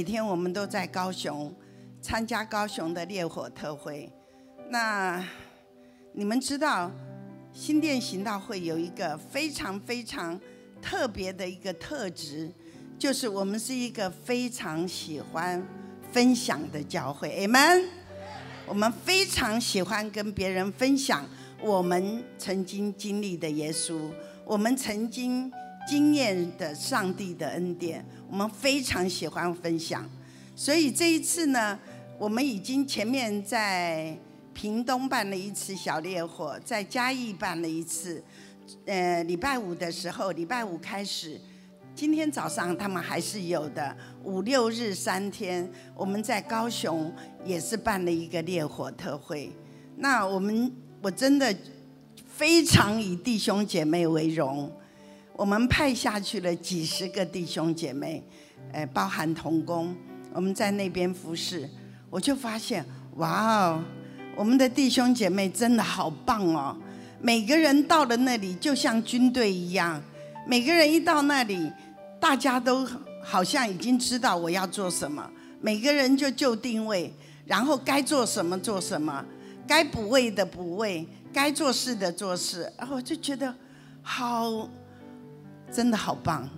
几天我们都在高雄参加高雄的烈火特会。那你们知道新店行道会有一个非常非常特别的一个特质，就是我们是一个非常喜欢分享的教会。Amen。我们非常喜欢跟别人分享我们曾经经历的耶稣，我们曾经经验的上帝的恩典，我们非常喜欢分享。所以这一次呢，我们已经前面在屏东办了一次小烈火，在嘉义办了一次。呃，礼拜五的时候，礼拜五开始，今天早上他们还是有的。五六日三天，我们在高雄也是办了一个烈火特会。那我们我真的非常以弟兄姐妹为荣，我们派下去了几十个弟兄姐妹，呃，包含童工，我们在那边服侍，我就发现，哇哦，我们的弟兄姐妹真的好棒哦！每个人到了那里就像军队一样，每个人一到那里，大家都。好像已经知道我要做什么，每个人就就定位，然后该做什么做什么，该补位的补位，该做事的做事，然后我就觉得好，真的好棒，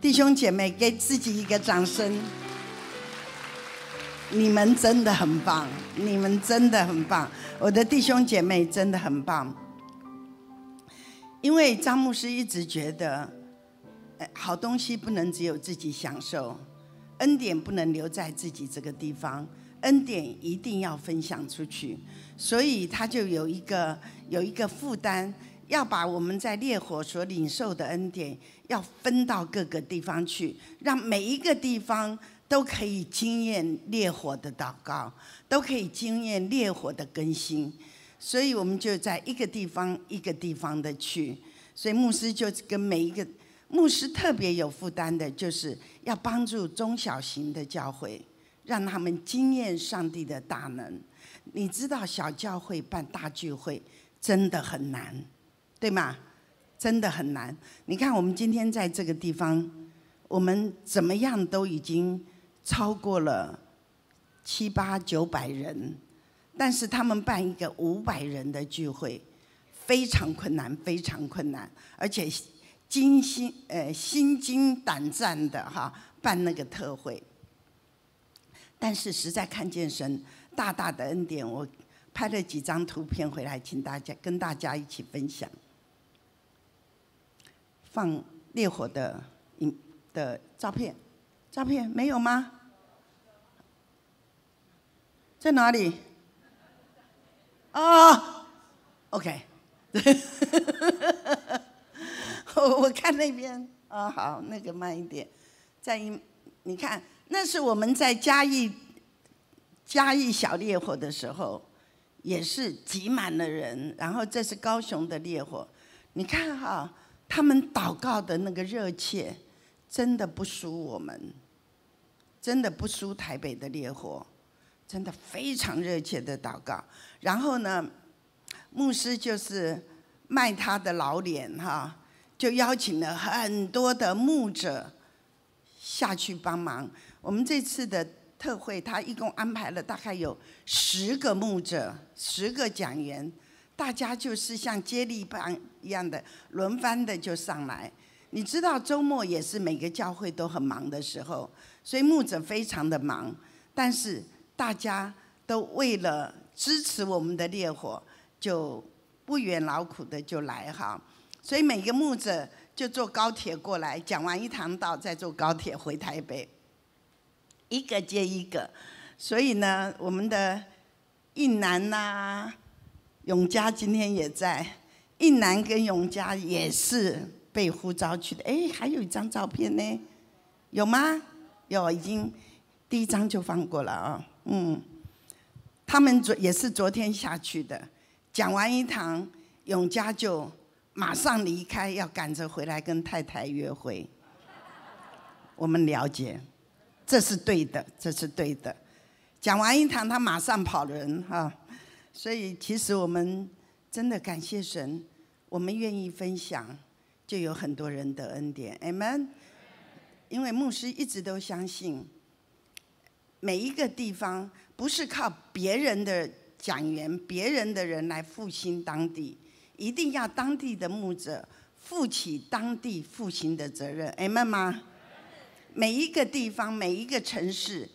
弟兄姐妹给自己一个掌声，你们真的很棒，你们真的很棒，我的弟兄姐妹真的很棒，因为张牧师一直觉得。好东西不能只有自己享受，恩典不能留在自己这个地方，恩典一定要分享出去。所以他就有一个有一个负担，要把我们在烈火所领受的恩典，要分到各个地方去，让每一个地方都可以经验烈火的祷告，都可以经验烈火的更新。所以我们就在一个地方一个地方的去，所以牧师就跟每一个。牧师特别有负担的，就是要帮助中小型的教会，让他们经验上帝的大能。你知道，小教会办大聚会真的很难，对吗？真的很难。你看，我们今天在这个地方，我们怎么样都已经超过了七八九百人，但是他们办一个五百人的聚会，非常困难，非常困难，而且。惊心呃心惊胆战的哈办那个特会，但是实在看见神大大的恩典，我拍了几张图片回来，请大家跟大家一起分享。放烈火的影的照片，照片没有吗？在哪里？啊，OK。我我看那边啊，好，那个慢一点。再一，你看，那是我们在嘉义嘉义小烈火的时候，也是挤满了人。然后这是高雄的烈火，你看哈，他们祷告的那个热切，真的不输我们，真的不输台北的烈火，真的非常热切的祷告。然后呢，牧师就是卖他的老脸哈。就邀请了很多的牧者下去帮忙。我们这次的特会，他一共安排了大概有十个牧者、十个讲员，大家就是像接力棒一样的轮番的就上来。你知道周末也是每个教会都很忙的时候，所以牧者非常的忙，但是大家都为了支持我们的烈火，就不远劳苦的就来哈。所以每个牧者就坐高铁过来，讲完一堂道，再坐高铁回台北，一个接一个。所以呢，我们的印南呐、永嘉今天也在，应南跟永嘉也是被呼召去的。哎，还有一张照片呢，有吗？有，已经第一张就放过了啊。嗯，他们昨也是昨天下去的，讲完一堂，永嘉就。马上离开，要赶着回来跟太太约会。我们了解，这是对的，这是对的。讲完一堂，他马上跑人哈。所以其实我们真的感谢神，我们愿意分享，就有很多人的恩典。Amen。因为牧师一直都相信，每一个地方不是靠别人的讲员、别人的人来复兴当地，一定要当地的牧者负起当地复兴的责任。哎，妈妈，每一个地方、每一个城市，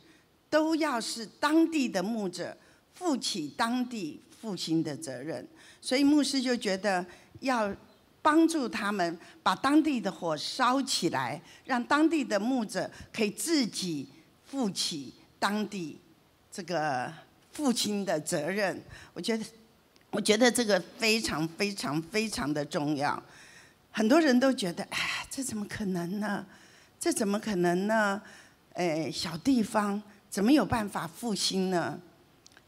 都要是当地的牧者负起当地复兴的责任。所以牧师就觉得要。帮助他们把当地的火烧起来，让当地的牧者可以自己负起当地这个父亲的责任。我觉得，我觉得这个非常非常非常的重要。很多人都觉得，哎，这怎么可能呢？这怎么可能呢？哎，小地方怎么有办法复兴呢？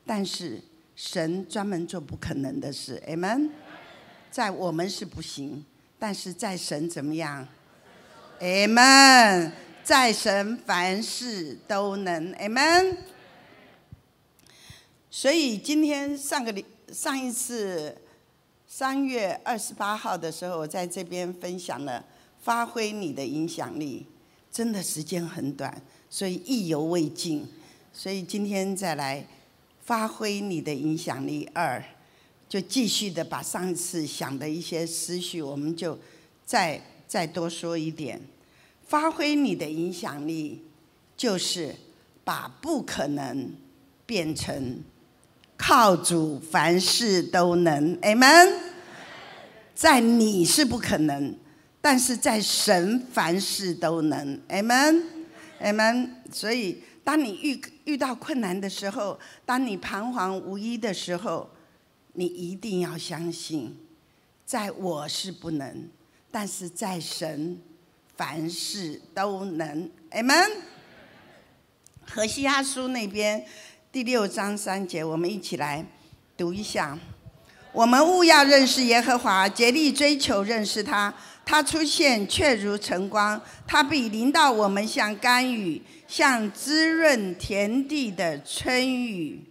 但是神专门做不可能的事，Amen。在我们是不行，但是在神怎么样？Amen，在神凡事都能，Amen。所以今天上个礼上一次三月二十八号的时候，我在这边分享了发挥你的影响力，真的时间很短，所以意犹未尽，所以今天再来发挥你的影响力二。就继续的把上次想的一些思绪，我们就再再多说一点。发挥你的影响力，就是把不可能变成靠主凡事都能。Amen。在你是不可能，但是在神凡事都能。Amen。Amen。所以，当你遇遇到困难的时候，当你彷徨无依的时候，你一定要相信，在我是不能，但是在神凡事都能。Amen。何西阿叔那边第六章三节，我们一起来读一下。我们务要认识耶和华，竭力追求认识他。他出现却如晨光，他必临到我们，像甘雨，像滋润田地的春雨。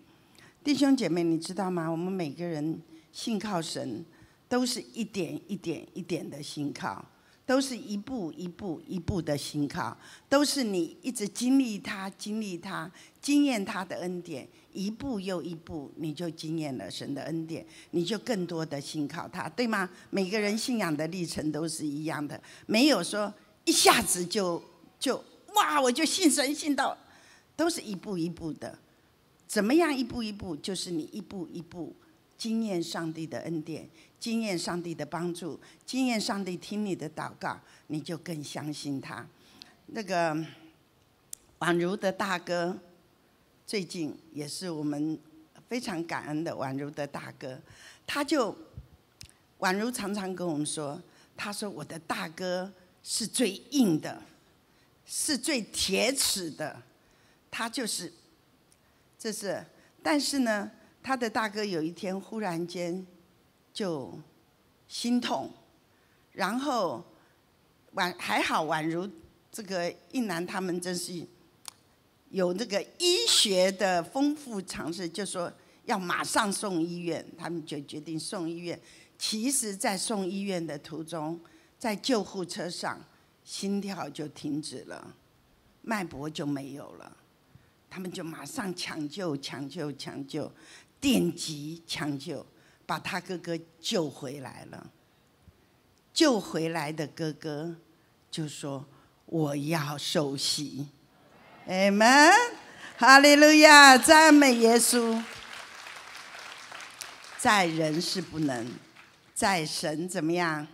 弟兄姐妹，你知道吗？我们每个人信靠神，都是一点一点一点的信靠，都是一步一步一步的信靠，都是你一直经历他、经历他、经验他的恩典，一步又一步，你就经验了神的恩典，你就更多的信靠他，对吗？每个人信仰的历程都是一样的，没有说一下子就就哇，我就信神信到，都是一步一步的。怎么样一步一步？就是你一步一步经验上帝的恩典，经验上帝的帮助，经验上帝听你的祷告，你就更相信他。那个宛如的大哥，最近也是我们非常感恩的宛如的大哥，他就宛如常常跟我们说，他说我的大哥是最硬的，是最铁齿的，他就是。这是，但是呢，他的大哥有一天忽然间就心痛，然后宛还好宛如这个一男他们真是有这个医学的丰富常识，就说要马上送医院，他们就决定送医院。其实，在送医院的途中，在救护车上，心跳就停止了，脉搏就没有了。他们就马上抢救、抢救、抢救，电击抢救，把他哥哥救回来了。救回来的哥哥就说：“我要受洗。” Amen，哈利路亚，赞美耶稣。在人是不能，在神怎么样？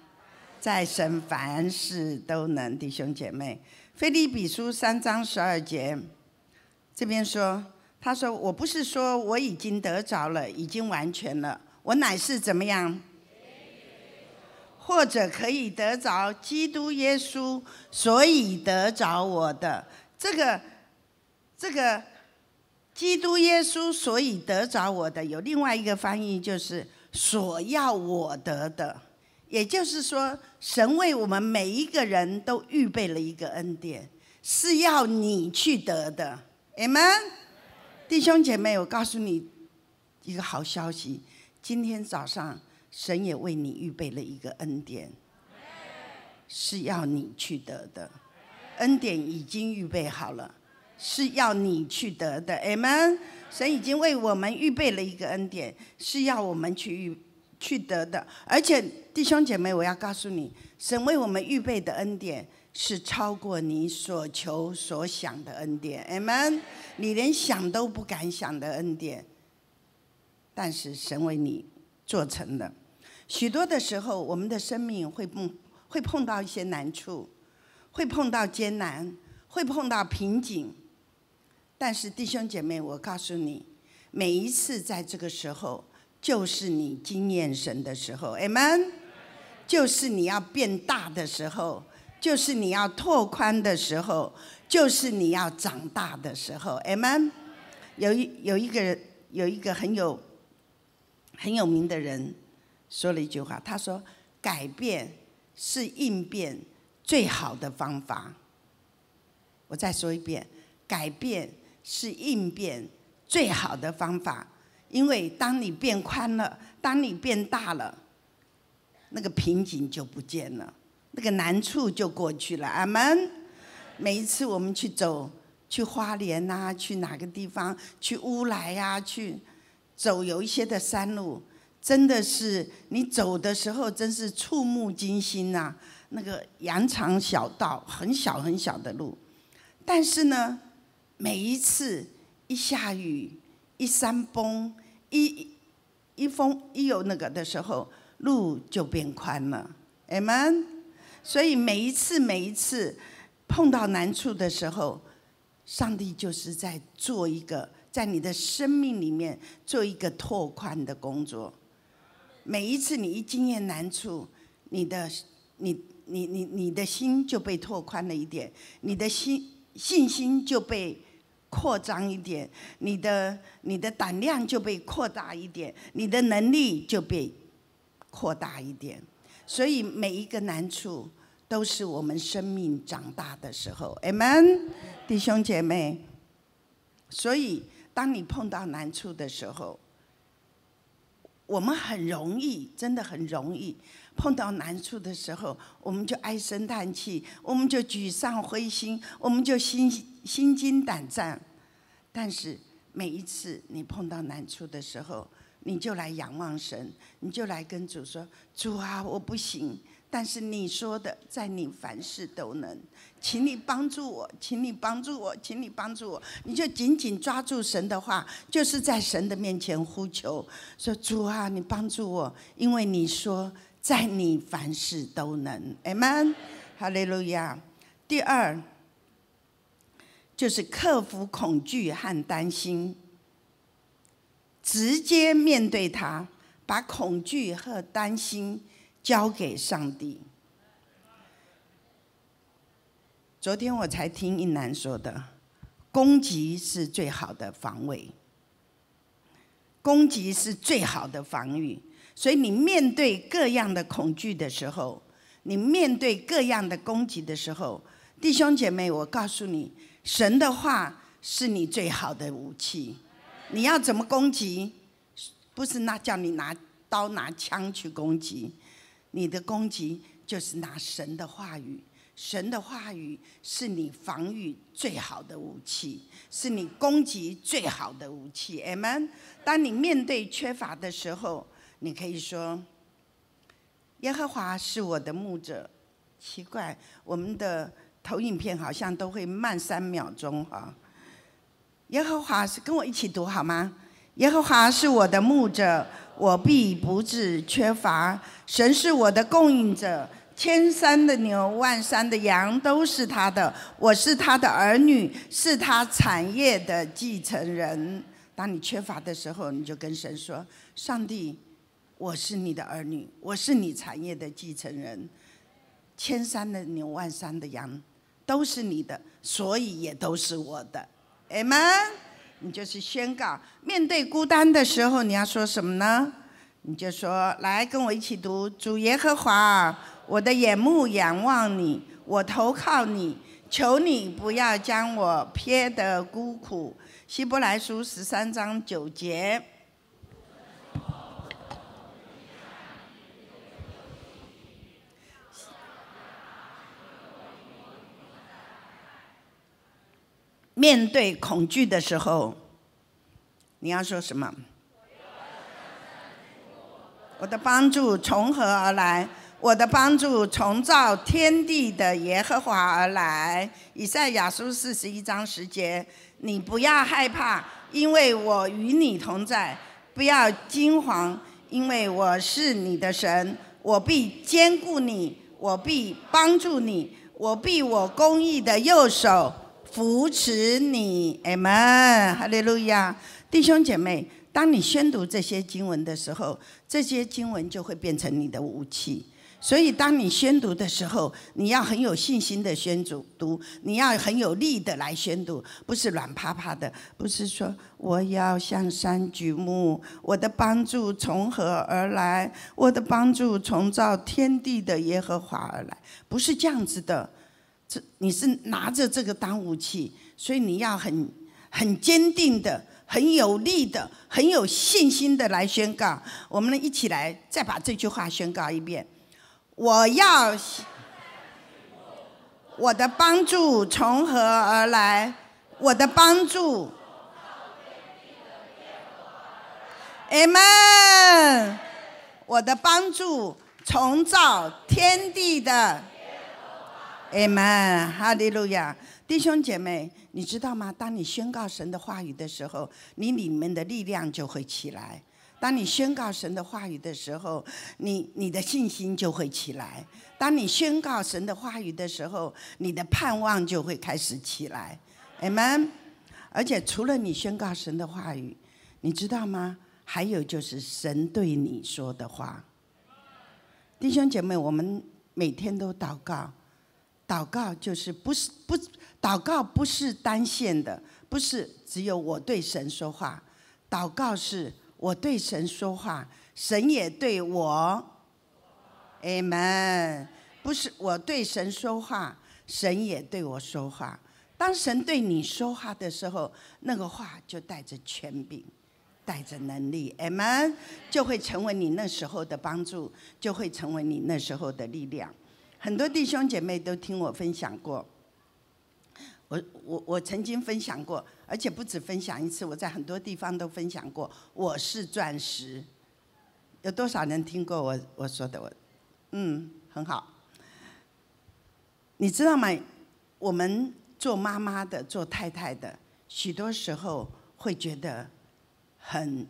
在神凡事都能。弟兄姐妹，《腓立比书》三章十二节。这边说，他说：“我不是说我已经得着了，已经完全了，我乃是怎么样？或者可以得着基督耶稣，所以得着我的这个这个基督耶稣，所以得着我的。有另外一个翻译，就是所要我得的。也就是说，神为我们每一个人都预备了一个恩典，是要你去得的。”你们弟兄姐妹，我告诉你一个好消息，今天早上神也为你预备了一个恩典，是要你去得的。恩典已经预备好了，是要你去得的，amen。神已经为我们预备了一个恩典，是要我们去预去得的。而且弟兄姐妹，我要告诉你，神为我们预备的恩典是超过你所求所想的恩典，amen。你连想都不敢想的恩典，但是神为你做成了。许多的时候，我们的生命会碰会碰到一些难处，会碰到艰难，会碰到瓶颈。但是弟兄姐妹，我告诉你，每一次在这个时候，就是你经验神的时候，amen。就是你要变大的时候，就是你要拓宽的时候，就是你要长大的时候，amen。有一有一个人，有一个很有很有名的人，说了一句话，他说：“改变是应变最好的方法。”我再说一遍，改变。是应变最好的方法，因为当你变宽了，当你变大了，那个瓶颈就不见了，那个难处就过去了。阿门。每一次我们去走，去花莲呐，去哪个地方，去乌来呀，去走有一些的山路，真的是你走的时候，真是触目惊心呐。那个羊肠小道，很小很小的路，但是呢。每一次一下雨、一山崩、一一风一有那个的时候，路就变宽了，amen。所以每一次、每一次碰到难处的时候，上帝就是在做一个，在你的生命里面做一个拓宽的工作。每一次你一经验难处，你的、你、你、你、你的心就被拓宽了一点，你的心信心就被。扩张一点，你的你的胆量就被扩大一点，你的能力就被扩大一点。所以每一个难处都是我们生命长大的时候，amen，弟兄姐妹。所以当你碰到难处的时候，我们很容易，真的很容易碰到难处的时候，我们就唉声叹气，我们就沮丧灰心，我们就心心惊胆战。但是每一次你碰到难处的时候，你就来仰望神，你就来跟主说：“主啊，我不行，但是你说的，在你凡事都能，请你帮助我，请你帮助我，请你帮助我。”你就紧紧抓住神的话，就是在神的面前呼求，说：“主啊，你帮助我，因为你说在你凡事都能。” Amen，哈利路亚。第二。就是克服恐惧和担心，直接面对它，把恐惧和担心交给上帝。昨天我才听一男说的，攻击是最好的防卫，攻击是最好的防御。所以你面对各样的恐惧的时候，你面对各样的攻击的时候，弟兄姐妹，我告诉你。神的话是你最好的武器，你要怎么攻击？不是那叫你拿刀拿枪去攻击，你的攻击就是拿神的话语。神的话语是你防御最好的武器，是你攻击最好的武器。m。当你面对缺乏的时候，你可以说：“耶和华是我的牧者。”奇怪，我们的。投影片好像都会慢三秒钟哈。耶和华是跟我一起读好吗？耶和华是我的牧者，我必不致缺乏。神是我的供应者，千山的牛，万山的羊都是他的。我是他的儿女，是他产业的继承人。当你缺乏的时候，你就跟神说：“上帝，我是你的儿女，我是你产业的继承人。千山的牛，万山的羊。”都是你的，所以也都是我的，Amen。你就是宣告，面对孤单的时候，你要说什么呢？你就说，来跟我一起读：主耶和华，我的眼目仰望你，我投靠你，求你不要将我撇得孤苦。希伯来书十三章九节。面对恐惧的时候，你要说什么？我的帮助从何而来？我的帮助从造天地的耶和华而来。以赛亚书四十一章十节，你不要害怕，因为我与你同在；不要惊惶，因为我是你的神，我必坚固你，我必帮助你，我必我公义的右手扶持你。阿门，哈利路亚，弟兄姐妹。当你宣读这些经文的时候，这些经文就会变成你的武器。所以，当你宣读的时候，你要很有信心的宣读，读你要很有力的来宣读，不是软趴趴的，不是说我要向山举目，我的帮助从何而来？我的帮助从造天地的耶和华而来，不是这样子的。这你是拿着这个当武器，所以你要很很坚定的。很有力的、很有信心的来宣告，我们一起来再把这句话宣告一遍：我要我的帮助从何而来？我的帮助，Amen。我的帮助从造天地的，Amen。哈利路亚，弟兄姐妹。你知道吗？当你宣告神的话语的时候，你里面的力量就会起来；当你宣告神的话语的时候，你你的信心就会起来；当你宣告神的话语的时候，你的盼望就会开始起来。Amen。而且除了你宣告神的话语，你知道吗？还有就是神对你说的话。弟兄姐妹，我们每天都祷告，祷告就是不是不。祷告不是单线的，不是只有我对神说话。祷告是我对神说话，神也对我。Amen。不是我对神说话，神也对我说话。当神对你说话的时候，那个话就带着权柄，带着能力。Amen。就会成为你那时候的帮助，就会成为你那时候的力量。很多弟兄姐妹都听我分享过。我我我曾经分享过，而且不止分享一次，我在很多地方都分享过。我是钻石，有多少人听过我我说的？我嗯，很好。你知道吗？我们做妈妈的、做太太的，许多时候会觉得很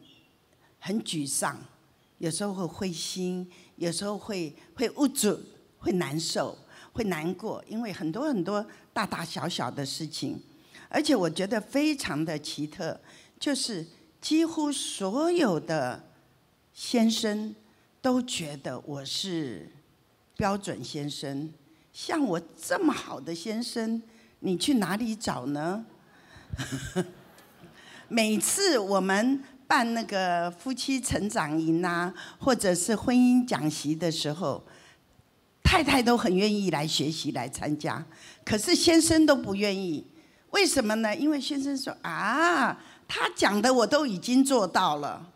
很沮丧，有时候会灰心，有时候会会无助，会难受。会难过，因为很多很多大大小小的事情，而且我觉得非常的奇特，就是几乎所有的先生都觉得我是标准先生。像我这么好的先生，你去哪里找呢？每次我们办那个夫妻成长营啊，或者是婚姻讲习的时候。太太都很愿意来学习来参加，可是先生都不愿意，为什么呢？因为先生说啊，他讲的我都已经做到了，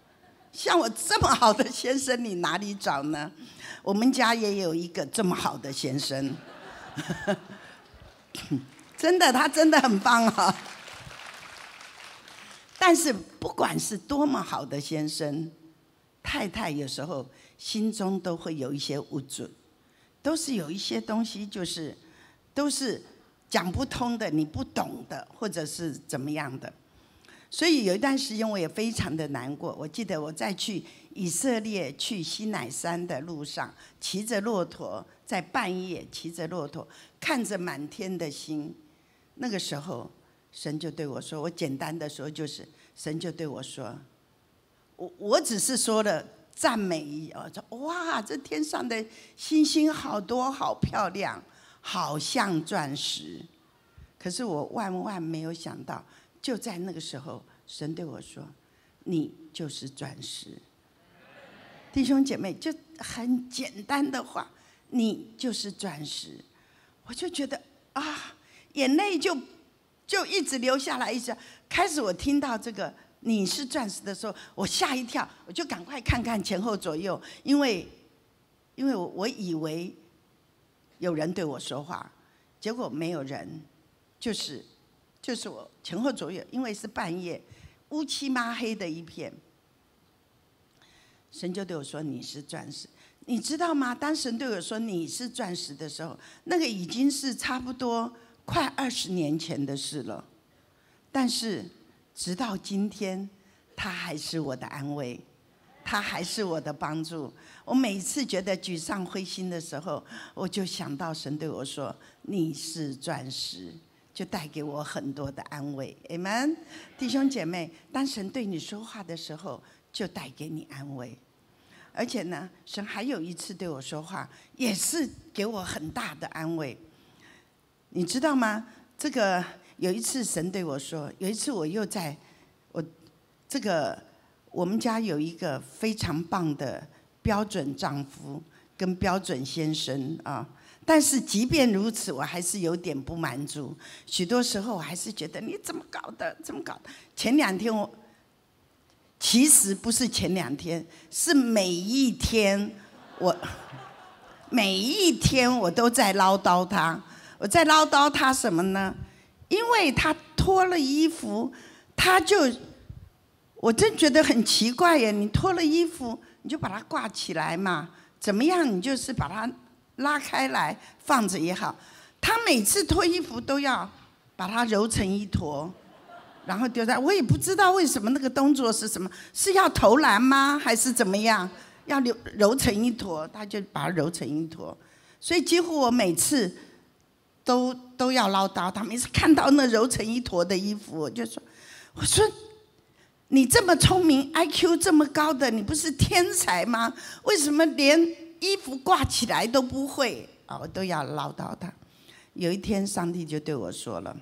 像我这么好的先生，你哪里找呢？我们家也有一个这么好的先生，真的，他真的很棒啊。但是不管是多么好的先生，太太有时候心中都会有一些不准。都是有一些东西，就是都是讲不通的，你不懂的，或者是怎么样的。所以有一段时间我也非常的难过。我记得我在去以色列去西乃山的路上，骑着骆驼，在半夜骑着骆驼，看着满天的星。那个时候，神就对我说：“我简单的说，就是神就对我说，我我只是说了。”赞美哦，说哇，这天上的星星好多，好漂亮，好像钻石。可是我万万没有想到，就在那个时候，神对我说：“你就是钻石。”弟兄姐妹，就很简单的话，你就是钻石。我就觉得啊，眼泪就就一直流下来，一直开始我听到这个。你是钻石的时候，我吓一跳，我就赶快看看前后左右，因为，因为我我以为有人对我说话，结果没有人，就是就是我前后左右，因为是半夜，乌漆抹黑的一片。神就对我说：“你是钻石，你知道吗？当神对我说你是钻石的时候，那个已经是差不多快二十年前的事了。但是直到今天，他还是我的安慰，他还是我的帮助。我每次觉得沮丧灰心的时候，我就想到神对我说：你是钻石。”就带给我很多的安慰，Amen，弟兄姐妹，当神对你说话的时候，就带给你安慰。而且呢，神还有一次对我说话，也是给我很大的安慰。你知道吗？这个有一次神对我说，有一次我又在，我这个我们家有一个非常棒的标准丈夫跟标准先生啊。但是即便如此，我还是有点不满足。许多时候，我还是觉得你怎么搞的？怎么搞的？前两天我，其实不是前两天，是每一天，我 每一天我都在唠叨他。我在唠叨他什么呢？因为他脱了衣服，他就，我真觉得很奇怪耶！你脱了衣服，你就把它挂起来嘛？怎么样？你就是把它。拉开来放着也好，他每次脱衣服都要把它揉成一坨，然后丢在。我也不知道为什么那个动作是什么，是要投篮吗？还是怎么样？要揉揉成一坨，他就把它揉成一坨。所以几乎我每次都都要唠叨他。每次看到那揉成一坨的衣服，我就说：“我说你这么聪明，IQ 这么高的，你不是天才吗？为什么连？”衣服挂起来都不会啊，我都要唠叨他。有一天，上帝就对我说了。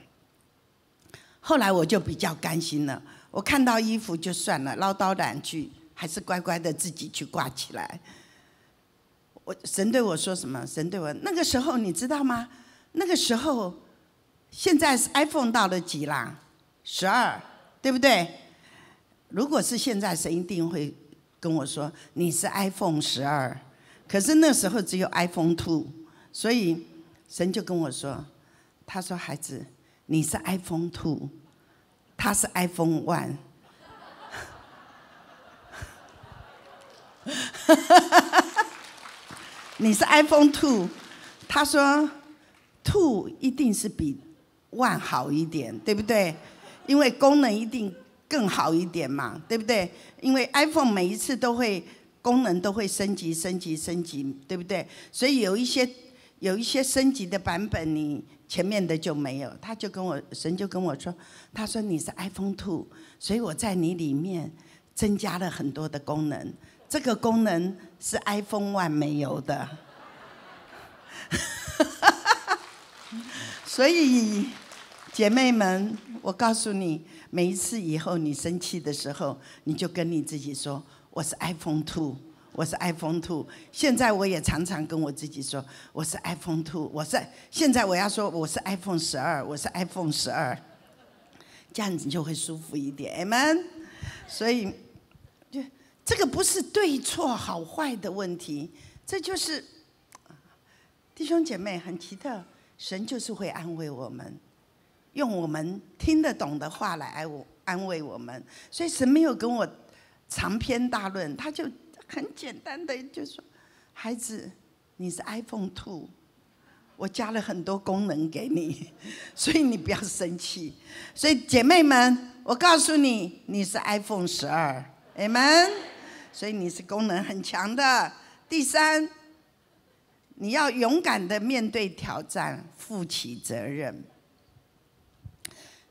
后来我就比较甘心了。我看到衣服就算了，唠叨两句，还是乖乖的自己去挂起来。我神对我说什么？神对我那个时候你知道吗？那个时候，现在是 iPhone 到了几啦？十二，对不对？如果是现在，神一定会跟我说你是 iPhone 十二。可是那时候只有 iPhone Two，所以神就跟我说：“他说孩子，你是 iPhone Two，他是 iPhone One。你是 iPhone Two，他说 Two 一定是比 One 好一点，对不对？因为功能一定更好一点嘛，对不对？因为 iPhone 每一次都会。”功能都会升级、升级、升级，对不对？所以有一些有一些升级的版本，你前面的就没有。他就跟我神就跟我说，他说你是 iPhone Two，所以我在你里面增加了很多的功能。这个功能是 iPhone One 没有的。所以姐妹们，我告诉你，每一次以后你生气的时候，你就跟你自己说。我是 iPhone Two，我是 iPhone Two。现在我也常常跟我自己说，我是 iPhone Two。我是现在我要说我是 iPhone 十二，我是 iPhone 十二，这样子就会舒服一点，Amen。所以，就这个不是对错好坏的问题，这就是弟兄姐妹很奇特，神就是会安慰我们，用我们听得懂的话来安我安慰我们。所以神没有跟我。长篇大论，他就很简单的就说：“孩子，你是 iPhone Two，我加了很多功能给你，所以你不要生气。所以姐妹们，我告诉你，你是 iPhone 十二，Amen。所以你是功能很强的。第三，你要勇敢的面对挑战，负起责任。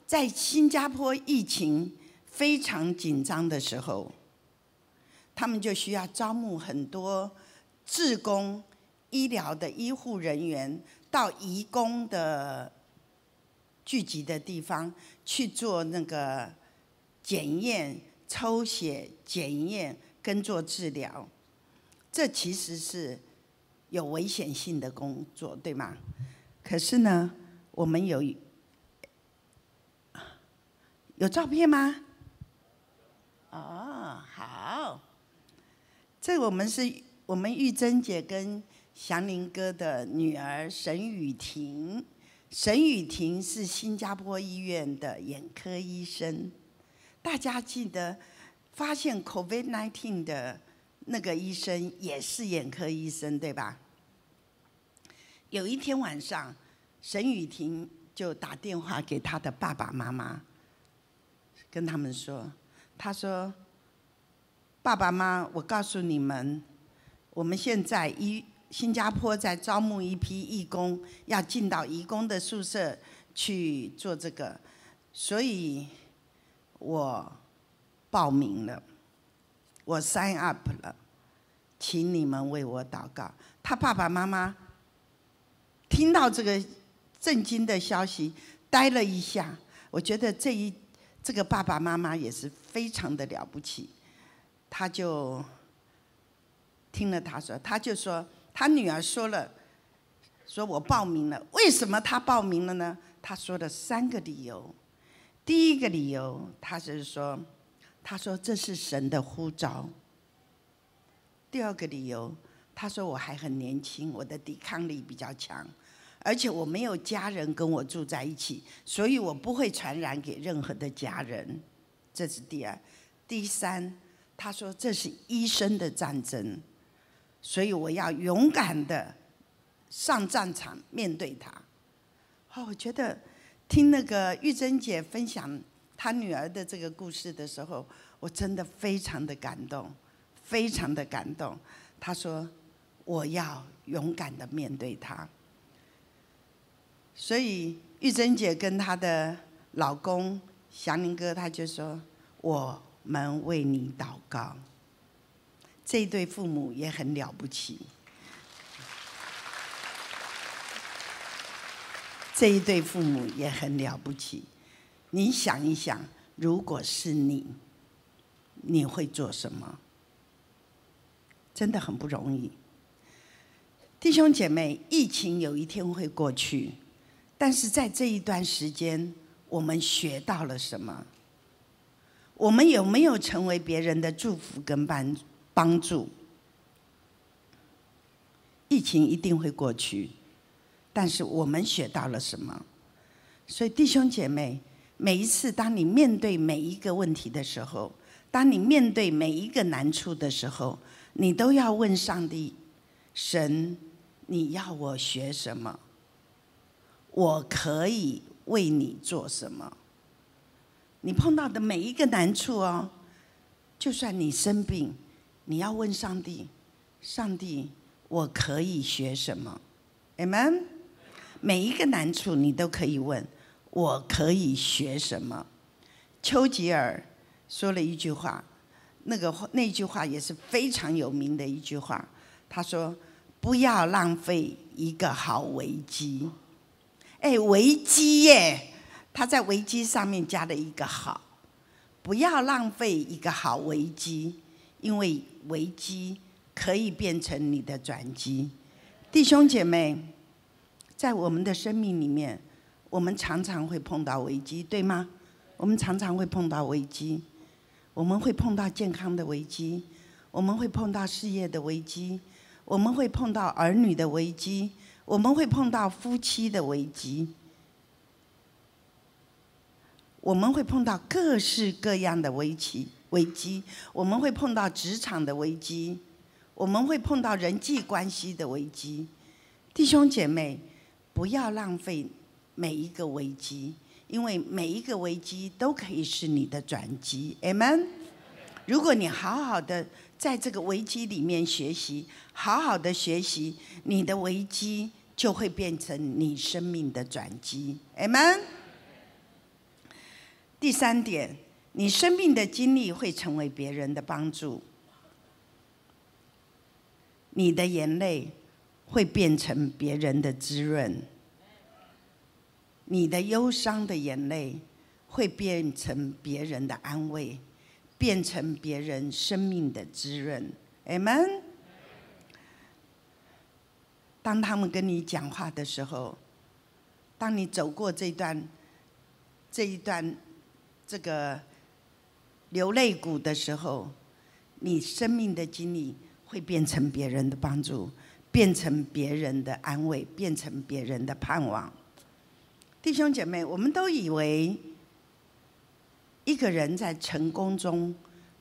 在新加坡疫情非常紧张的时候。”他们就需要招募很多志工、医疗的医护人员到移工的聚集的地方去做那个检验、抽血、检验跟做治疗。这其实是有危险性的工作，对吗？可是呢，我们有有照片吗？哦，好。这我们是我们玉珍姐跟祥林哥的女儿沈雨婷，沈雨婷是新加坡医院的眼科医生。大家记得发现 COVID-19 的那个医生也是眼科医生，对吧？有一天晚上，沈雨婷就打电话给他的爸爸妈妈，跟他们说：“他说，爸爸妈妈，我告诉你们，我们现在医新加坡在招募一批义工，要进到义工的宿舍去做这个，所以。”我报名了，我 sign up 了，请你们为我祷告。他爸爸妈妈听到这个震惊的消息，呆了一下。我觉得这一这个爸爸妈妈也是非常的了不起。他就听了他说，他就说他女儿说了，说我报名了。为什么他报名了呢？他说了三个理由。第一个理由，他是说，他说这是神的呼召。第二个理由，他说我还很年轻，我的抵抗力比较强，而且我没有家人跟我住在一起，所以我不会传染给任何的家人。这是第二。第三，他说这是医生的战争，所以我要勇敢的上战场面对他。哦，我觉得。听那个玉珍姐分享她女儿的这个故事的时候，我真的非常的感动，非常的感动。他说：“我要勇敢的面对他。”所以玉珍姐跟她的老公祥林哥，他就说：“我们为你祷告。”这一对父母也很了不起。这一对父母也很了不起，你想一想，如果是你，你会做什么？真的很不容易。弟兄姐妹，疫情有一天会过去，但是在这一段时间，我们学到了什么？我们有没有成为别人的祝福跟帮帮助？疫情一定会过去。但是我们学到了什么？所以弟兄姐妹，每一次当你面对每一个问题的时候，当你面对每一个难处的时候，你都要问上帝：神，你要我学什么？我可以为你做什么？你碰到的每一个难处哦，就算你生病，你要问上帝：上帝，我可以学什么？Amen。每一个难处，你都可以问：我可以学什么？丘吉尔说了一句话，那个那句话也是非常有名的一句话。他说：“不要浪费一个好危机。”哎，危机耶！他在危机上面加了一个好，不要浪费一个好危机，因为危机可以变成你的转机。弟兄姐妹。在我们的生命里面，我们常常会碰到危机，对吗？我们常常会碰到危机，我们会碰到健康的危机，我们会碰到事业的危机，我们会碰到儿女的危机，我们会碰到夫妻的危机，我们会碰到各式各样的危机。危机，我们会碰到职场的危机，我们会碰到人际关系的危机，弟兄姐妹。不要浪费每一个危机，因为每一个危机都可以是你的转机，Amen。如果你好好的在这个危机里面学习，好好的学习，你的危机就会变成你生命的转机，Amen。第三点，你生命的经历会成为别人的帮助，你的眼泪。会变成别人的滋润，你的忧伤的眼泪会变成别人的安慰，变成别人生命的滋润。Amen。当他们跟你讲话的时候，当你走过这段这一段这个流泪谷的时候，你生命的经历会变成别人的帮助。变成别人的安慰，变成别人的盼望。弟兄姐妹，我们都以为一个人在成功中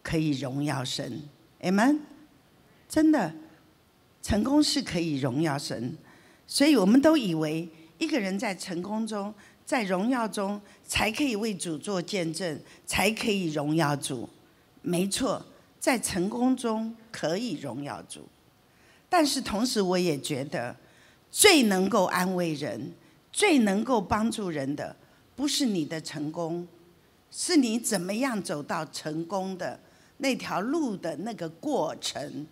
可以荣耀神，amen。真的，成功是可以荣耀神，所以我们都以为一个人在成功中、在荣耀中，才可以为主做见证，才可以荣耀主。没错，在成功中可以荣耀主，但是同时我也觉得，最能够安慰人、最能够帮助人的，不是你的成功，是你怎么样走到成功的那条路的那个过程。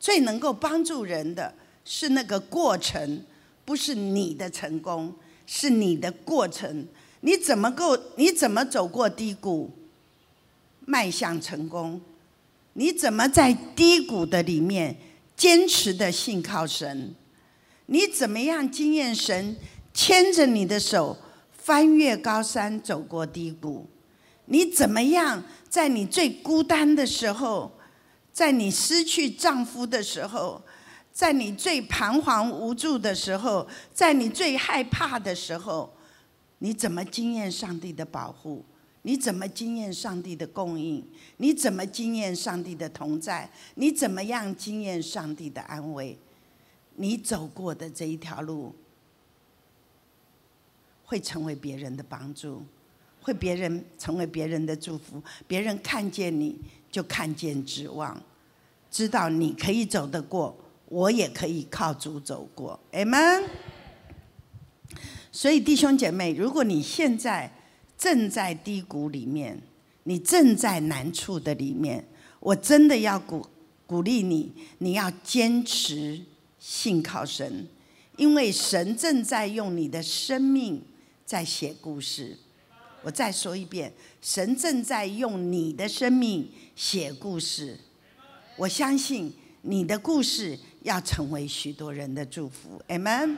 最能够帮助人的是那个过程，不是你的成功，是你的过程。你怎么够？你怎么走过低谷，迈向成功？你怎么在低谷的里面坚持的信靠神？你怎么样经验神牵着你的手翻越高山，走过低谷？你怎么样在你最孤单的时候？在你失去丈夫的时候，在你最彷徨无助的时候，在你最害怕的时候，你怎么经验上帝的保护？你怎么经验上帝的供应？你怎么经验上帝的同在？你怎么样经验上帝的安慰？你走过的这一条路，会成为别人的帮助，会别人成为别人的祝福。别人看见你。就看见指望，知道你可以走得过，我也可以靠主走过，amen。所以弟兄姐妹，如果你现在正在低谷里面，你正在难处的里面，我真的要鼓鼓励你，你要坚持信靠神，因为神正在用你的生命在写故事。我再说一遍，神正在用你的生命。写故事，我相信你的故事要成为许多人的祝福，amen。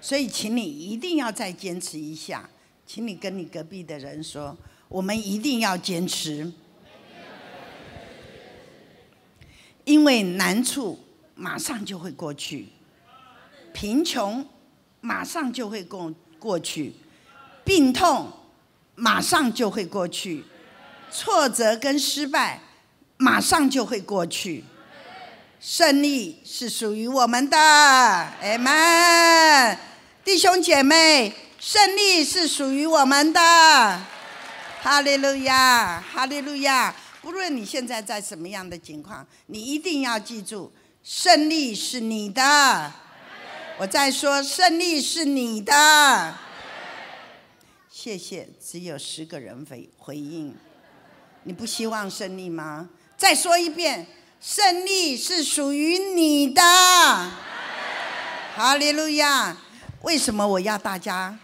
所以，请你一定要再坚持一下，请你跟你隔壁的人说，我们一定要坚持，因为难处马上就会过去，贫穷马上就会过过去，病痛马上就会过去，挫折跟失败。马上就会过去，胜利是属于我们的，阿门！弟兄姐妹，胜利是属于我们的，哈利路亚，哈利路亚！不论你现在在什么样的情况，你一定要记住，胜利是你的。我在说，胜利是你的。谢谢，只有十个人回回应。你不希望胜利吗？再说一遍，胜利是属于你的，哈利路亚！为什么我要大家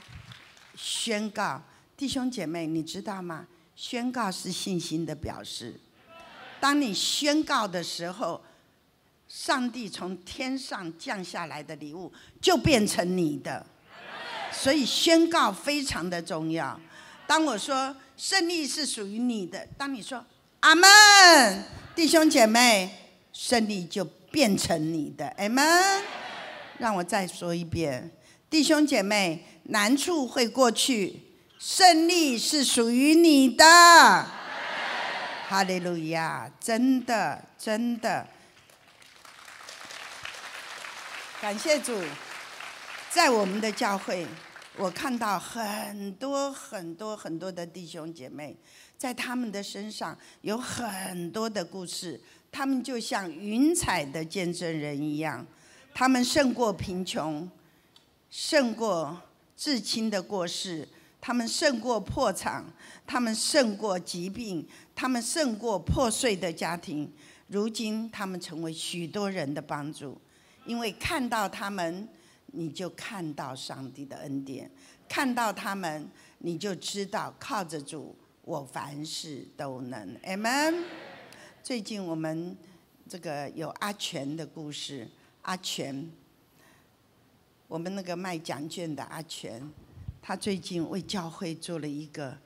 宣告？弟兄姐妹，你知道吗？宣告是信心的表示。当你宣告的时候，上帝从天上降下来的礼物就变成你的。所以宣告非常的重要。当我说胜利是属于你的，当你说。阿门，弟兄姐妹，胜利就变成你的。阿门。让我再说一遍，弟兄姐妹，难处会过去，胜利是属于你的。哈利路亚！真的，真的，感谢主，在我们的教会，我看到很多很多很多的弟兄姐妹。在他们的身上有很多的故事，他们就像云彩的见证人一样，他们胜过贫穷，胜过至亲的过世，他们胜过破产，他们胜过疾病，他们胜过破碎的家庭。如今，他们成为许多人的帮助，因为看到他们，你就看到上帝的恩典；看到他们，你就知道靠着主。我凡事都能，mm。最近我们这个有阿全的故事，阿全，我们那个卖奖券的阿全，他最近为教会做了一个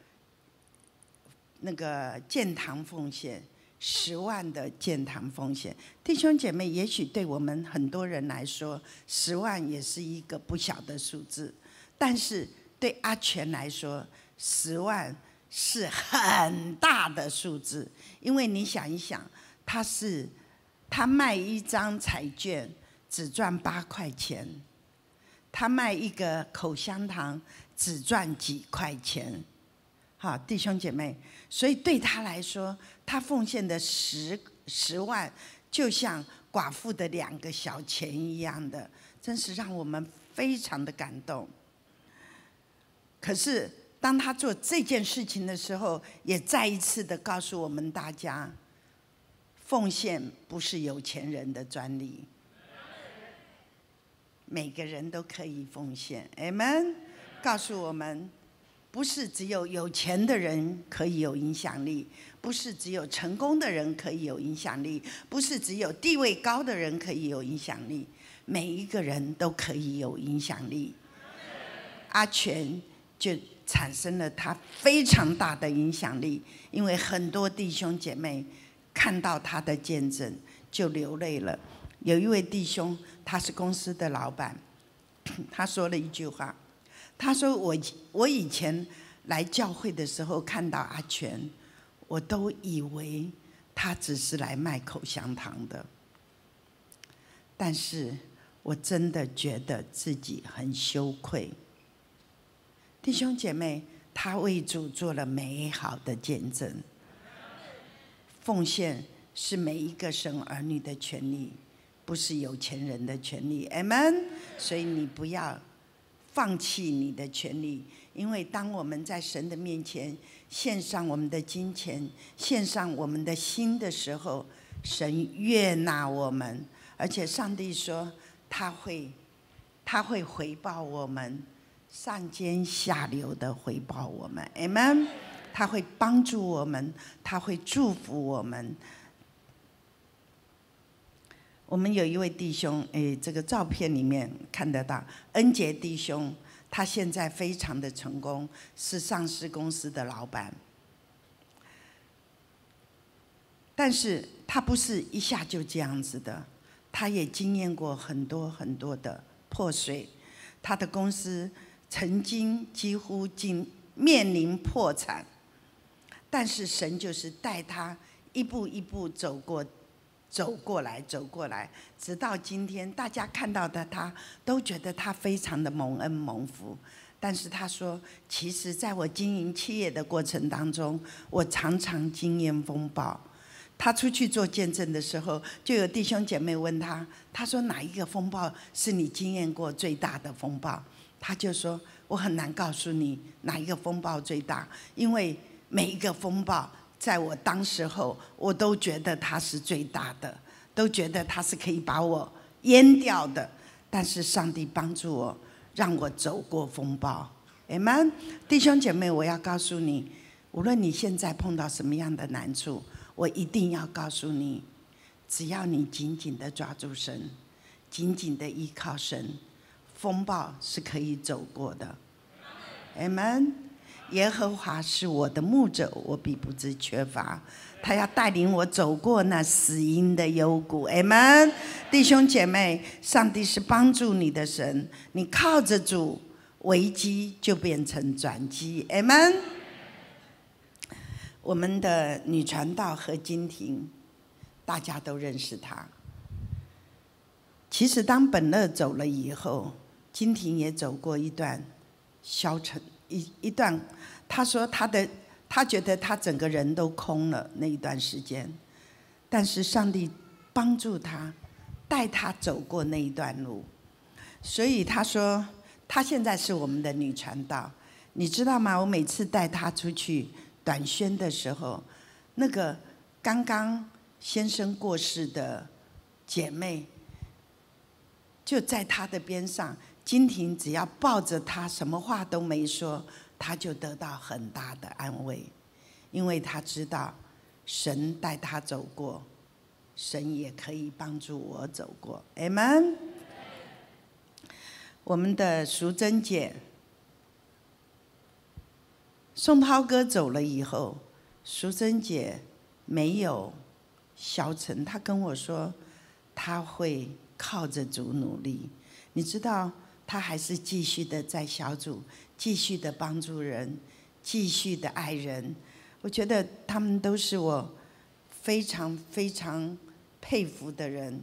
那个建堂奉献，十万的建堂风险。弟兄姐妹，也许对我们很多人来说，十万也是一个不小的数字，但是对阿全来说，十万是很大的数字，因为你想一想，他是他卖一张彩券只赚八块钱，他卖一个口香糖只赚几块钱。好，弟兄姐妹，所以对他来说，他奉献的十十万，就像寡妇的两个小钱一样的，真是让我们非常的感动。可是，当他做这件事情的时候，也再一次的告诉我们大家，奉献不是有钱人的专利，每个人都可以奉献。Amen，告诉我们。不是只有有钱的人可以有影响力，不是只有成功的人可以有影响力，不是只有地位高的人可以有影响力，每一个人都可以有影响力。阿全就产生了他非常大的影响力，因为很多弟兄姐妹看到他的见证就流泪了。有一位弟兄，他是公司的老板，他说了一句话。他说：“我我以前来教会的时候看到阿全，我都以为他只是来卖口香糖的。但是我真的觉得自己很羞愧。弟兄姐妹，他为主做了美好的见证。奉献是每一个生儿女的权利，不是有钱人的权利。Amen。所以你不要。”放弃你的权利，因为当我们在神的面前献上我们的金钱、献上我们的心的时候，神悦纳我们，而且上帝说他会，他会回报我们，上尖下流的回报我们，Amen。他会帮助我们，他会祝福我们。我们有一位弟兄，哎，这个照片里面看得到，恩杰弟兄，他现在非常的成功，是上市公司的老板。但是他不是一下就这样子的，他也经验过很多很多的破碎，他的公司曾经几乎经面临破产，但是神就是带他一步一步走过。走过来，走过来，直到今天，大家看到的他，都觉得他非常的蒙恩蒙福。但是他说，其实在我经营企业的过程当中，我常常经验风暴。他出去做见证的时候，就有弟兄姐妹问他，他说哪一个风暴是你经验过最大的风暴？他就说，我很难告诉你哪一个风暴最大，因为每一个风暴。在我当时候，我都觉得他是最大的，都觉得他是可以把我淹掉的。但是上帝帮助我，让我走过风暴。am 们弟兄姐妹，我要告诉你，无论你现在碰到什么样的难处，我一定要告诉你，只要你紧紧的抓住神，紧紧的依靠神，风暴是可以走过的。Amen。耶和华是我的牧者，我必不知缺乏。他要带领我走过那死荫的幽谷。阿门，弟兄姐妹，上帝是帮助你的神，你靠着主，危机就变成转机。阿门。我们的女传道何金婷，大家都认识她。其实当本乐走了以后，金婷也走过一段消沉。一一段，他说他的，他觉得他整个人都空了那一段时间，但是上帝帮助他，带他走过那一段路，所以他说他现在是我们的女传道，你知道吗？我每次带他出去短宣的时候，那个刚刚先生过世的姐妹，就在他的边上。金婷只要抱着他，什么话都没说，他就得到很大的安慰，因为他知道神带他走过，神也可以帮助我走过。Amen。我们的淑珍姐，宋涛哥走了以后，淑珍姐没有消沉，她跟我说，她会靠着主努力。你知道？他还是继续的在小组，继续的帮助人，继续的爱人。我觉得他们都是我非常非常佩服的人，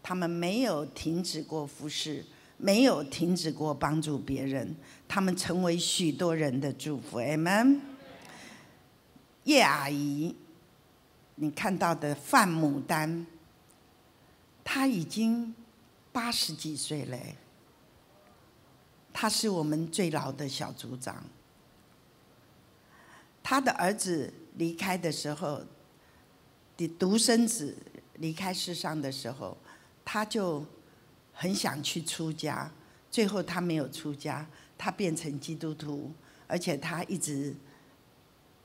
他们没有停止过服侍，没有停止过帮助别人，他们成为许多人的祝福。Amen。叶阿姨，你看到的范牡丹，她已经八十几岁了。他是我们最老的小组长。他的儿子离开的时候，的独生子离开世上的时候，他就很想去出家，最后他没有出家，他变成基督徒，而且他一直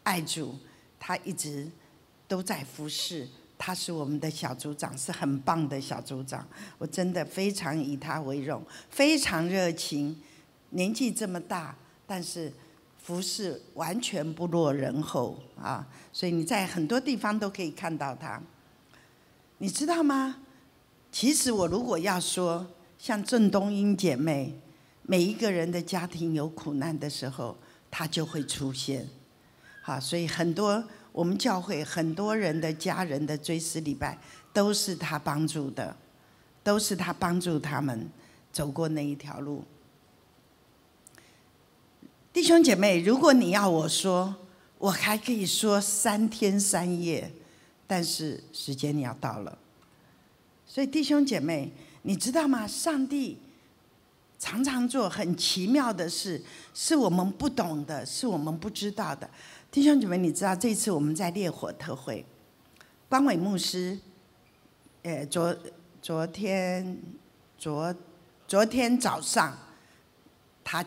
爱主，他一直都在服侍。他是我们的小组长，是很棒的小组长，我真的非常以他为荣，非常热情。年纪这么大，但是服饰完全不落人后啊！所以你在很多地方都可以看到他。你知道吗？其实我如果要说，像郑东英姐妹，每一个人的家庭有苦难的时候，她就会出现。好，所以很多我们教会很多人的家人的追思礼拜，都是他帮助的，都是他帮助他们走过那一条路。弟兄姐妹，如果你要我说，我还可以说三天三夜，但是时间你要到了。所以弟兄姐妹，你知道吗？上帝常常做很奇妙的事，是我们不懂的，是我们不知道的。弟兄姐妹，你知道这次我们在烈火特会，关伟牧师，呃，昨昨天昨昨天早上他。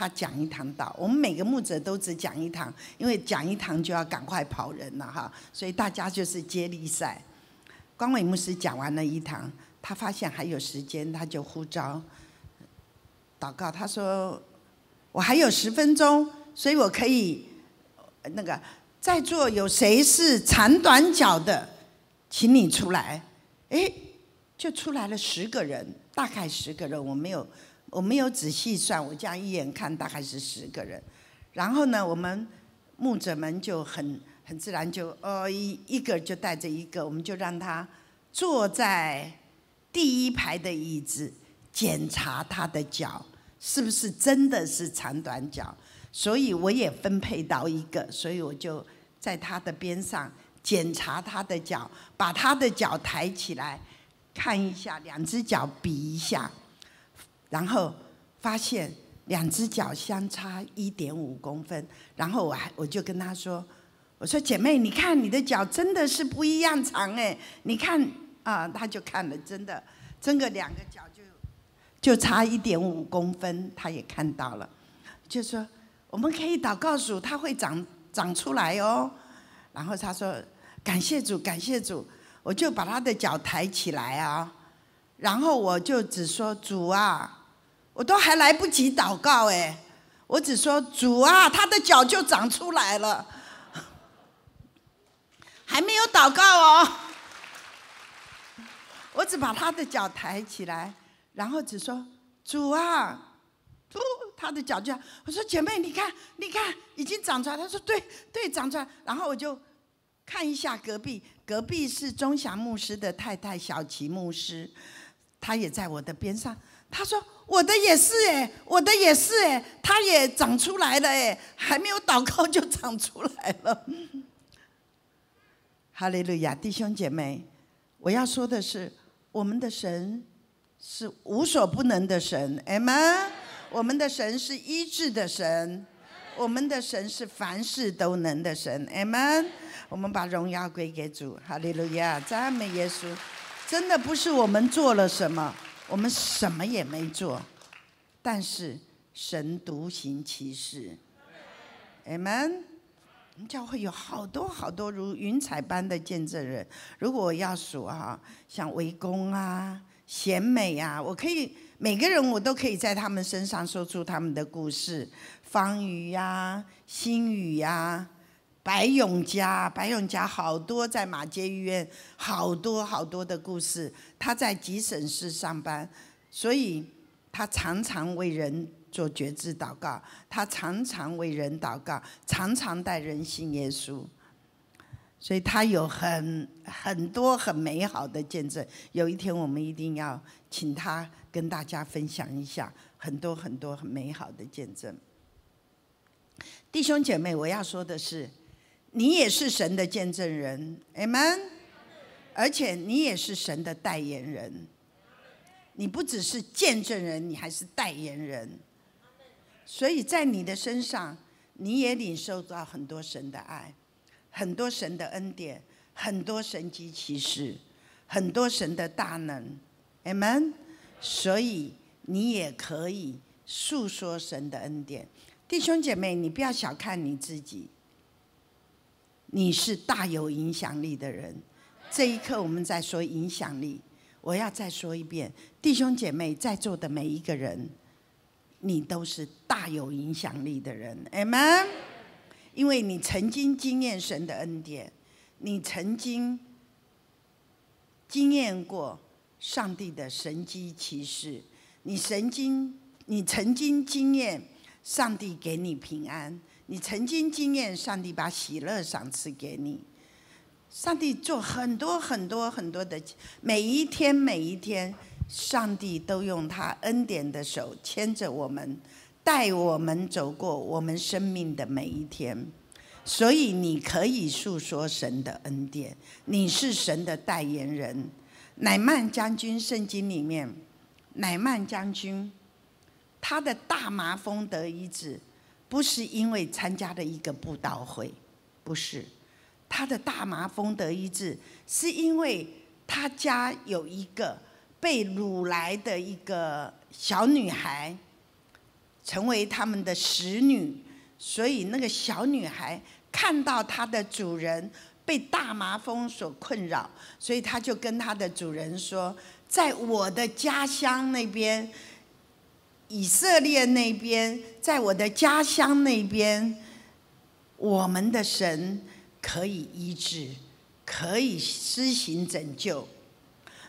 他讲一堂道，我们每个牧者都只讲一堂，因为讲一堂就要赶快跑人了哈，所以大家就是接力赛。光伟牧师讲完了一堂，他发现还有时间，他就呼召祷告。他说：“我还有十分钟，所以我可以那个在座有谁是长短脚的，请你出来。”哎，就出来了十个人，大概十个人，我没有。我没有仔细算，我这样一眼看大概是十个人。然后呢，我们牧者们就很很自然就哦一一个就带着一个，我们就让他坐在第一排的椅子，检查他的脚是不是真的是长短脚。所以我也分配到一个，所以我就在他的边上检查他的脚，把他的脚抬起来看一下，两只脚比一下。然后发现两只脚相差一点五公分，然后我还我就跟他说：“我说姐妹，你看你的脚真的是不一样长哎，你看啊，他就看了，真的，真的两个脚就就差一点五公分，他也看到了，就说我们可以祷告主，他会长长出来哦。然后他说感谢主，感谢主，我就把他的脚抬起来啊，然后我就只说主啊。”我都还来不及祷告哎，我只说主啊，他的脚就长出来了，还没有祷告哦。我只把他的脚抬起来，然后只说主啊，噗，他的脚就……我说姐妹，你看，你看，已经长出来。他说对对，长出来。然后我就看一下隔壁，隔壁是钟祥牧师的太太小琪牧师，他也在我的边上。他说。我的也是哎，我的也是哎，它也长出来了哎，还没有祷告就长出来了。哈利路亚，弟兄姐妹，我要说的是，我们的神是无所不能的神，阿门。我们的神是医治的神，我们的神是凡事都能的神，阿门。我们把荣耀归给主，哈利路亚，赞美耶稣。真的不是我们做了什么。我们什么也没做，但是神独行其事。阿门。教会有好多好多如云彩般的见证人。如果我要数哈，像围公啊、贤美啊，我可以每个人我都可以在他们身上说出他们的故事。方宇呀、新宇呀。白永嘉，白永嘉好多在马街医院，好多好多的故事。他在急诊室上班，所以他常常为人做觉知祷告，他常常为人祷告，常常带人信耶稣。所以他有很很多很美好的见证。有一天我们一定要请他跟大家分享一下很多很多很美好的见证。弟兄姐妹，我要说的是，你也是神的见证人，Amen。而且你也是神的代言人。你不只是见证人，你还是代言人。所以在你的身上，你也领受到很多神的爱。很多神的恩典，很多神迹奇事，很多神的大能，Amen。所以你也可以诉说神的恩典，弟兄姐妹，你不要小看你自己，你是大有影响力的人。这一刻我们在说影响力，我要再说一遍，弟兄姐妹，在座的每一个人，你都是大有影响力的人，Amen。因为你曾经经验神的恩典，你曾经经验过上帝的神机骑士，你曾经你曾经经验上帝给你平安，你曾经经验上帝把喜乐赏赐给你，上帝做很多很多很多的每一天每一天，上帝都用他恩典的手牵着我们。带我们走过我们生命的每一天，所以你可以诉说神的恩典，你是神的代言人。乃曼将军圣经里面，乃曼将军他的大麻风得医治，不是因为参加了一个布道会，不是，他的大麻风得医治，是因为他家有一个被掳来的一个小女孩。成为他们的使女，所以那个小女孩看到她的主人被大麻风所困扰，所以她就跟她的主人说：“在我的家乡那边，以色列那边，在我的家乡那边，我们的神可以医治，可以施行拯救。”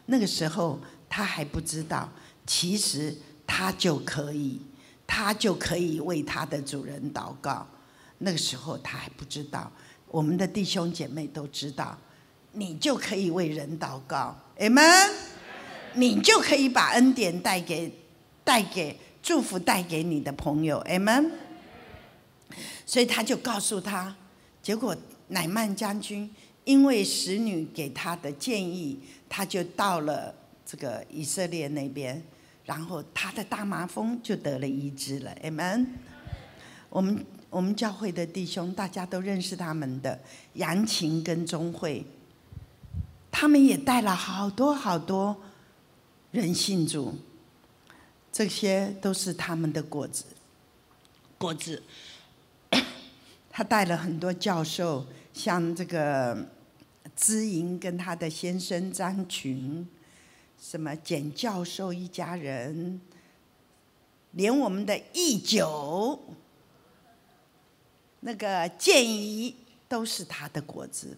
那个时候他还不知道，其实他就可以。他就可以为他的主人祷告。那个时候他还不知道，我们的弟兄姐妹都知道，你就可以为人祷告，Amen。你就可以把恩典带给、带给祝福带给你的朋友，mm。所以他就告诉他，结果乃曼将军因为使女给他的建议，他就到了这个以色列那边。然后他的大麻风就得了医治了，Amen。我们我们教会的弟兄大家都认识他们的杨琴跟钟慧，他们也带了好多好多人信主，这些都是他们的果子。果子，他带了很多教授，像这个知莹跟他的先生张群。什么简教授一家人，连我们的义九，那个建议都是他的果子，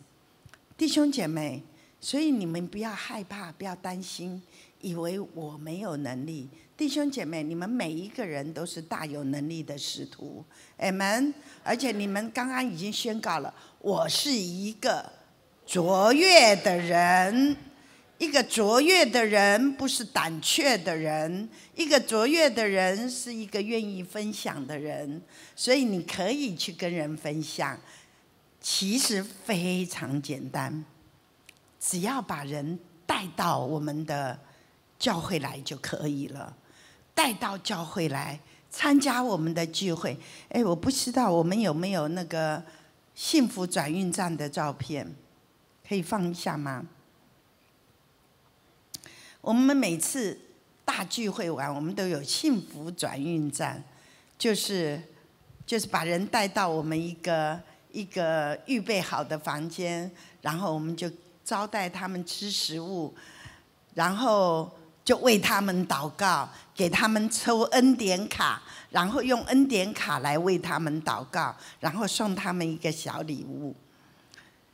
弟兄姐妹，所以你们不要害怕，不要担心，以为我没有能力。弟兄姐妹，你们每一个人都是大有能力的使徒，Amen。而且你们刚刚已经宣告了，我是一个卓越的人。一个卓越的人不是胆怯的人，一个卓越的人是一个愿意分享的人，所以你可以去跟人分享，其实非常简单，只要把人带到我们的教会来就可以了，带到教会来参加我们的聚会。哎，我不知道我们有没有那个幸福转运站的照片，可以放一下吗？我们每次大聚会完，我们都有幸福转运站，就是就是把人带到我们一个一个预备好的房间，然后我们就招待他们吃食物，然后就为他们祷告，给他们抽恩典卡，然后用恩典卡来为他们祷告，然后送他们一个小礼物。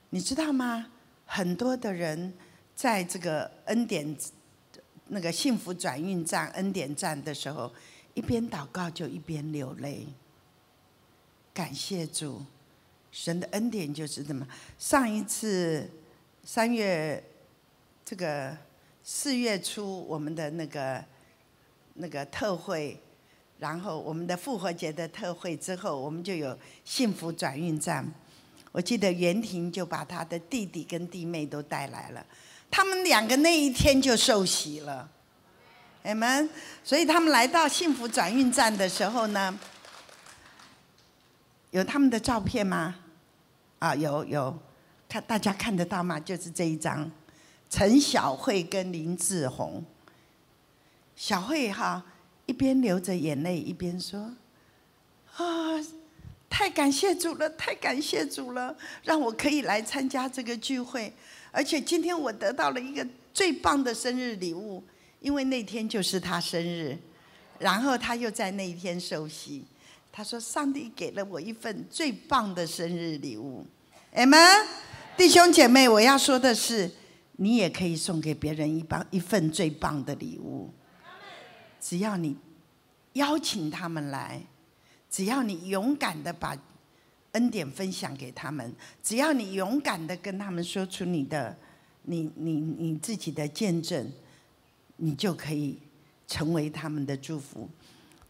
你知道吗？很多的人在这个恩典。那个幸福转运站、恩典站的时候，一边祷告就一边流泪，感谢主，神的恩典就是这么。上一次三月这个四月初，我们的那个那个特会，然后我们的复活节的特会之后，我们就有幸福转运站。我记得袁婷就把她的弟弟跟弟妹都带来了。他们两个那一天就受洗了，你们，所以他们来到幸福转运站的时候呢，有他们的照片吗？啊，有有，看大家看得到吗？就是这一张，陈小慧跟林志宏。小慧哈一边流着眼泪一边说：“啊，太感谢主了，太感谢主了，让我可以来参加这个聚会。”而且今天我得到了一个最棒的生日礼物，因为那天就是他生日，然后他又在那一天受洗。他说：“上帝给了我一份最棒的生日礼物。”阿门，弟兄姐妹，我要说的是，你也可以送给别人一棒一份最棒的礼物。只要你邀请他们来，只要你勇敢的把。恩典分享给他们，只要你勇敢的跟他们说出你的、你、你、你自己的见证，你就可以成为他们的祝福。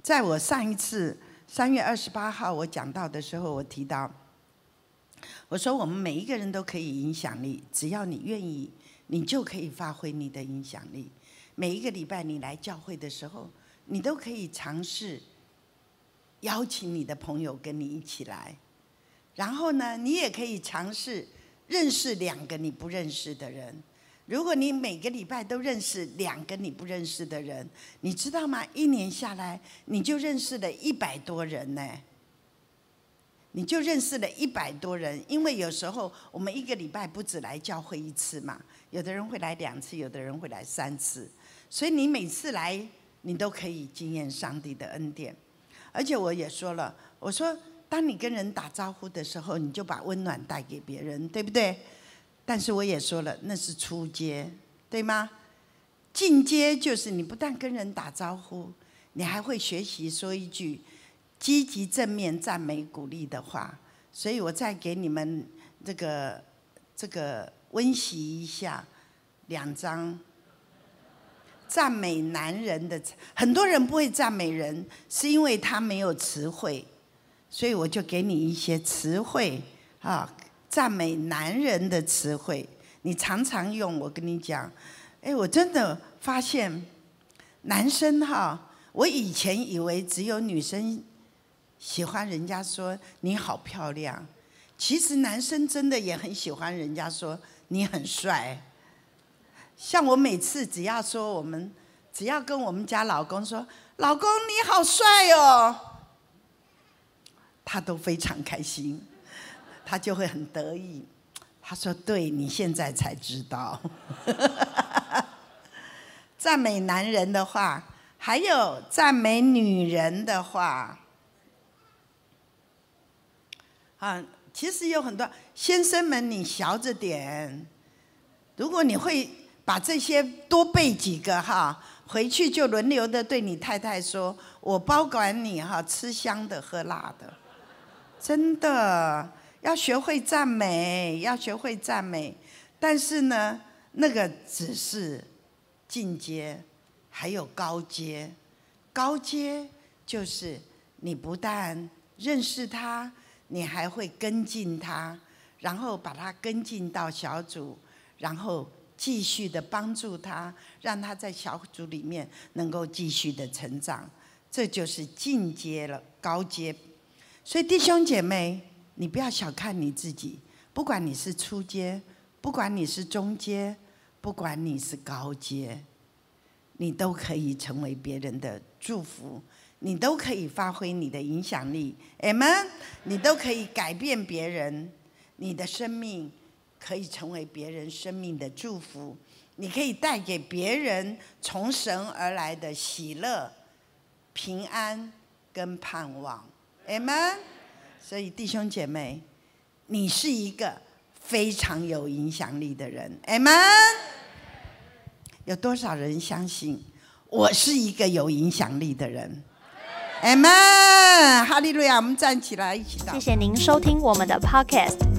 在我上一次三月二十八号我讲到的时候，我提到，我说我们每一个人都可以影响力，只要你愿意，你就可以发挥你的影响力。每一个礼拜你来教会的时候，你都可以尝试邀请你的朋友跟你一起来。然后呢，你也可以尝试认识两个你不认识的人。如果你每个礼拜都认识两个你不认识的人，你知道吗？一年下来，你就认识了一百多人呢。你就认识了一百多人，因为有时候我们一个礼拜不止来教会一次嘛，有的人会来两次，有的人会来三次，所以你每次来，你都可以经验上帝的恩典。而且我也说了，我说。当你跟人打招呼的时候，你就把温暖带给别人，对不对？但是我也说了，那是出街，对吗？进阶就是你不但跟人打招呼，你还会学习说一句积极正面赞美鼓励的话。所以我再给你们这个这个温习一下两张赞美男人的。很多人不会赞美人，是因为他没有词汇。所以我就给你一些词汇啊，赞美男人的词汇，你常常用。我跟你讲，哎，我真的发现，男生哈，我以前以为只有女生喜欢人家说你好漂亮，其实男生真的也很喜欢人家说你很帅。像我每次只要说我们，只要跟我们家老公说，老公你好帅哦。他都非常开心，他就会很得意。他说：“对你现在才知道，赞美男人的话，还有赞美女人的话。啊，其实有很多先生们，你小着点。如果你会把这些多背几个哈，回去就轮流的对你太太说：我包管你哈，吃香的喝辣的。”真的要学会赞美，要学会赞美。但是呢，那个只是进阶，还有高阶。高阶就是你不但认识他，你还会跟进他，然后把他跟进到小组，然后继续的帮助他，让他在小组里面能够继续的成长。这就是进阶了，高阶。所以弟兄姐妹，你不要小看你自己。不管你是初阶，不管你是中阶，不管你是高阶，你都可以成为别人的祝福，你都可以发挥你的影响力。阿门！你都可以改变别人，你的生命可以成为别人生命的祝福。你可以带给别人从神而来的喜乐、平安跟盼望。Amen。所以弟兄姐妹，你是一个非常有影响力的人。Amen。有多少人相信我是一个有影响力的人？Amen，哈利路亚！我们站起来一起。谢谢您收听我们的 Podcast。